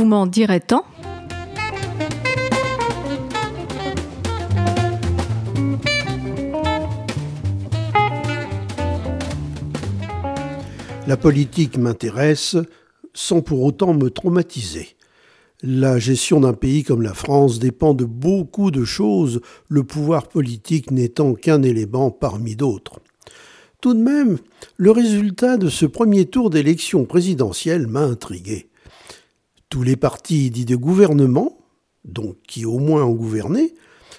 Vous m'en direz tant La politique m'intéresse sans pour autant me traumatiser. La gestion d'un pays comme la France dépend de beaucoup de choses, le pouvoir politique n'étant qu'un élément parmi d'autres. Tout de même, le résultat de ce premier tour d'élection présidentielle m'a intrigué. Tous les partis dits de gouvernement, donc qui au moins ont gouverné,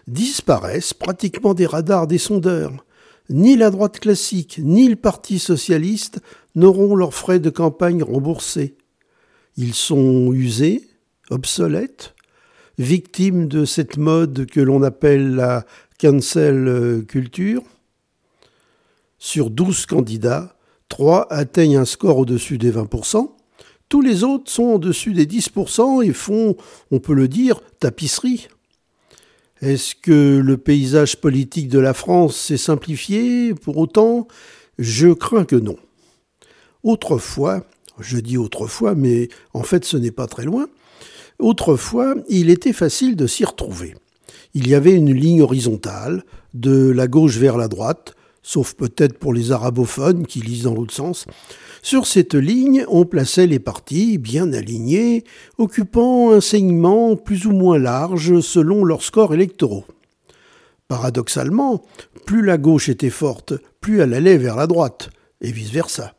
disparaissent pratiquement des radars des sondeurs. Ni la droite classique, ni le Parti socialiste n'auront leurs frais de campagne remboursés. Ils sont usés, obsolètes, victimes de cette mode que l'on appelle la cancel culture. Sur 12 candidats, 3 atteignent un score au-dessus des 20%. Tous les autres sont au-dessus des 10% et font, on peut le dire, tapisserie. Est-ce que le paysage politique de la France s'est simplifié pour autant? Je crains que non. Autrefois, je dis autrefois, mais en fait ce n'est pas très loin, autrefois il était facile de s'y retrouver. Il y avait une ligne horizontale, de la gauche vers la droite, sauf peut-être pour les arabophones qui lisent dans l'autre sens. Sur cette ligne, on plaçait les partis bien alignés, occupant un segment plus ou moins large selon leurs scores électoraux. Paradoxalement, plus la gauche était forte, plus elle allait vers la droite, et vice-versa.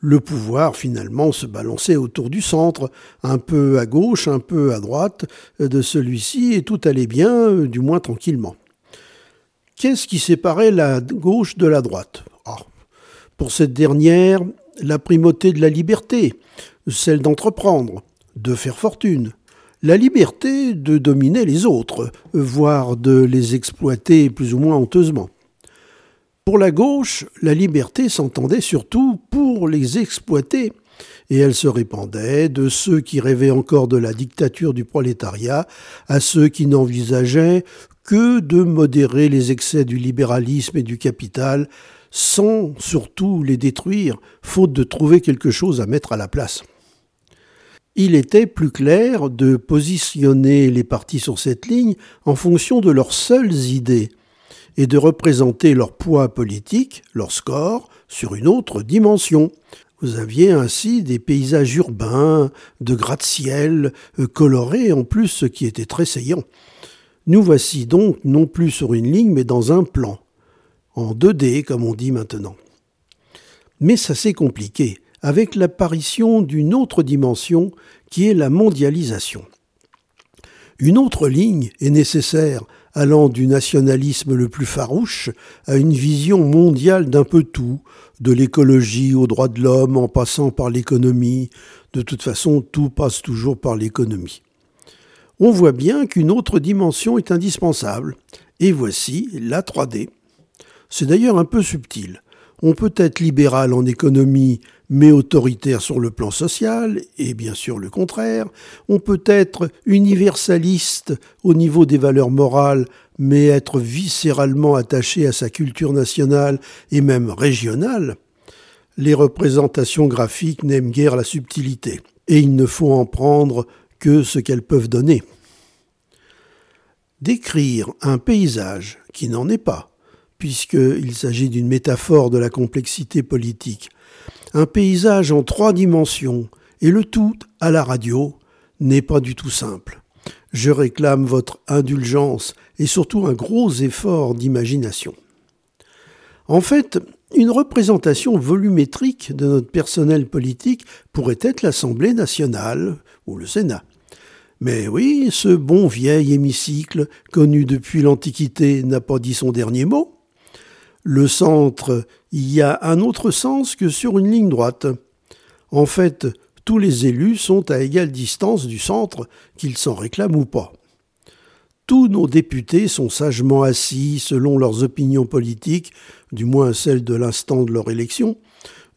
Le pouvoir, finalement, se balançait autour du centre, un peu à gauche, un peu à droite de celui-ci, et tout allait bien, du moins tranquillement. Qu'est-ce qui séparait la gauche de la droite? Ah, Pour cette dernière, la primauté de la liberté, celle d'entreprendre, de faire fortune, la liberté de dominer les autres, voire de les exploiter plus ou moins honteusement. Pour la gauche, la liberté s'entendait surtout pour les exploiter, et elle se répandait de ceux qui rêvaient encore de la dictature du prolétariat à ceux qui n'envisageaient que de modérer les excès du libéralisme et du capital, sans surtout les détruire, faute de trouver quelque chose à mettre à la place. Il était plus clair de positionner les partis sur cette ligne en fonction de leurs seules idées, et de représenter leur poids politique, leur score, sur une autre dimension. Vous aviez ainsi des paysages urbains, de gratte-ciel, euh, colorés en plus, ce qui était très saillant. Nous voici donc non plus sur une ligne, mais dans un plan, en 2D comme on dit maintenant. Mais ça s'est compliqué, avec l'apparition d'une autre dimension qui est la mondialisation. Une autre ligne est nécessaire allant du nationalisme le plus farouche à une vision mondiale d'un peu tout, de l'écologie aux droits de l'homme en passant par l'économie. De toute façon, tout passe toujours par l'économie. On voit bien qu'une autre dimension est indispensable, et voici la 3D. C'est d'ailleurs un peu subtil. On peut être libéral en économie, mais autoritaire sur le plan social, et bien sûr le contraire. On peut être universaliste au niveau des valeurs morales, mais être viscéralement attaché à sa culture nationale et même régionale. Les représentations graphiques n'aiment guère la subtilité, et il ne faut en prendre que ce qu'elles peuvent donner. Décrire un paysage qui n'en est pas, puisqu'il s'agit d'une métaphore de la complexité politique. Un paysage en trois dimensions, et le tout à la radio, n'est pas du tout simple. Je réclame votre indulgence et surtout un gros effort d'imagination. En fait, une représentation volumétrique de notre personnel politique pourrait être l'Assemblée nationale ou le Sénat. Mais oui, ce bon vieil hémicycle, connu depuis l'Antiquité, n'a pas dit son dernier mot le centre y a un autre sens que sur une ligne droite. En fait, tous les élus sont à égale distance du centre, qu'ils s'en réclament ou pas. Tous nos députés sont sagement assis selon leurs opinions politiques, du moins celles de l'instant de leur élection,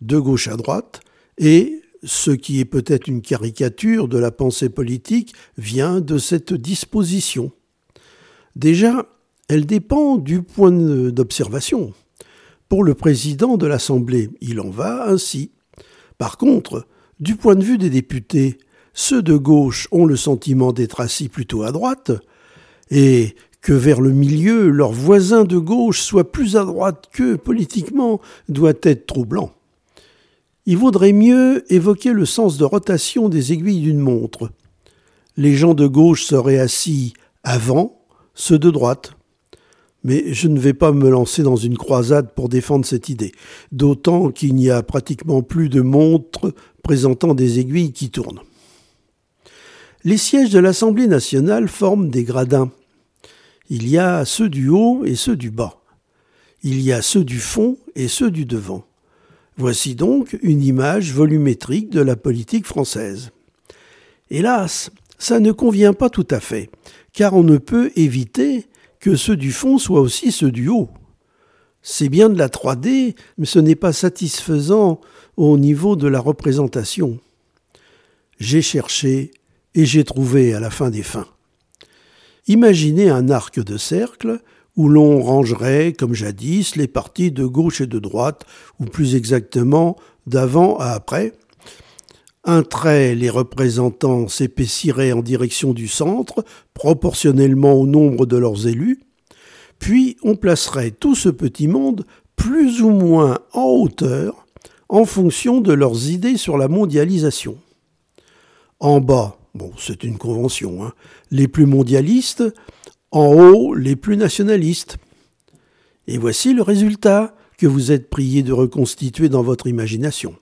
de gauche à droite, et ce qui est peut-être une caricature de la pensée politique vient de cette disposition. Déjà, elle dépend du point d'observation. Pour le président de l'Assemblée, il en va ainsi. Par contre, du point de vue des députés, ceux de gauche ont le sentiment d'être assis plutôt à droite, et que vers le milieu, leur voisin de gauche soit plus à droite qu'eux politiquement doit être troublant. Il vaudrait mieux évoquer le sens de rotation des aiguilles d'une montre. Les gens de gauche seraient assis avant, ceux de droite. Mais je ne vais pas me lancer dans une croisade pour défendre cette idée, d'autant qu'il n'y a pratiquement plus de montres présentant des aiguilles qui tournent. Les sièges de l'Assemblée nationale forment des gradins. Il y a ceux du haut et ceux du bas. Il y a ceux du fond et ceux du devant. Voici donc une image volumétrique de la politique française. Hélas, ça ne convient pas tout à fait, car on ne peut éviter que ceux du fond soient aussi ceux du haut. C'est bien de la 3D, mais ce n'est pas satisfaisant au niveau de la représentation. J'ai cherché et j'ai trouvé à la fin des fins. Imaginez un arc de cercle où l'on rangerait, comme jadis, les parties de gauche et de droite, ou plus exactement d'avant à après. Un trait les représentant s'épaissiraient en direction du centre, proportionnellement au nombre de leurs élus, puis on placerait tout ce petit monde plus ou moins en hauteur en fonction de leurs idées sur la mondialisation. En bas, bon, c'est une convention, hein, les plus mondialistes, en haut les plus nationalistes. Et voici le résultat que vous êtes prié de reconstituer dans votre imagination.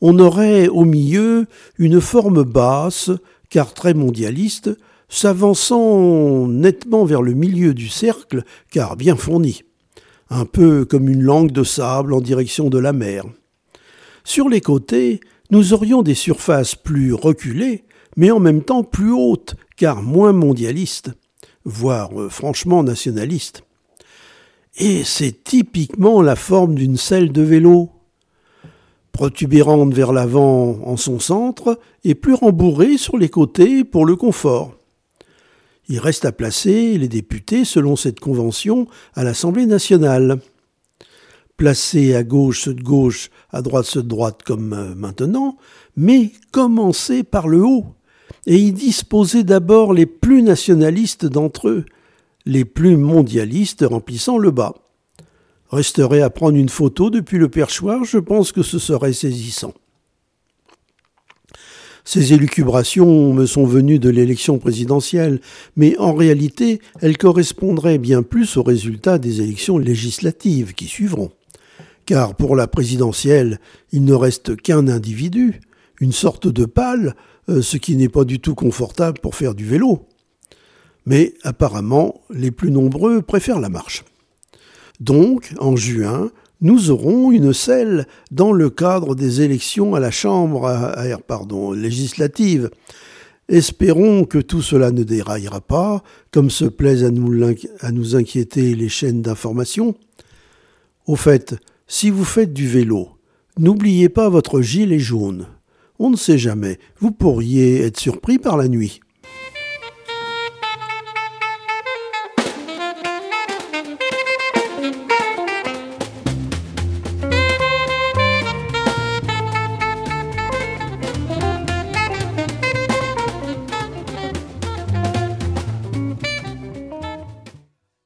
On aurait au milieu une forme basse, car très mondialiste, s'avançant nettement vers le milieu du cercle, car bien fourni, un peu comme une langue de sable en direction de la mer. Sur les côtés, nous aurions des surfaces plus reculées, mais en même temps plus hautes, car moins mondialistes voire euh, franchement nationaliste. Et c'est typiquement la forme d'une selle de vélo, protubérante vers l'avant en son centre et plus rembourrée sur les côtés pour le confort. Il reste à placer les députés selon cette convention à l'Assemblée nationale. Placés à gauche ceux de gauche, à droite ceux de droite comme euh, maintenant, mais commencer par le haut, et y disposaient d'abord les plus nationalistes d'entre eux, les plus mondialistes remplissant le bas. Resterait à prendre une photo depuis le perchoir, je pense que ce serait saisissant. Ces élucubrations me sont venues de l'élection présidentielle, mais en réalité elles correspondraient bien plus aux résultats des élections législatives qui suivront. Car pour la présidentielle, il ne reste qu'un individu, une sorte de pâle, euh, ce qui n'est pas du tout confortable pour faire du vélo. Mais apparemment, les plus nombreux préfèrent la marche. Donc, en juin, nous aurons une selle dans le cadre des élections à la Chambre législative. Espérons que tout cela ne déraillera pas, comme se plaisent à nous inquiéter les chaînes d'information. Au fait, si vous faites du vélo, n'oubliez pas votre gilet jaune. On ne sait jamais, vous pourriez être surpris par la nuit.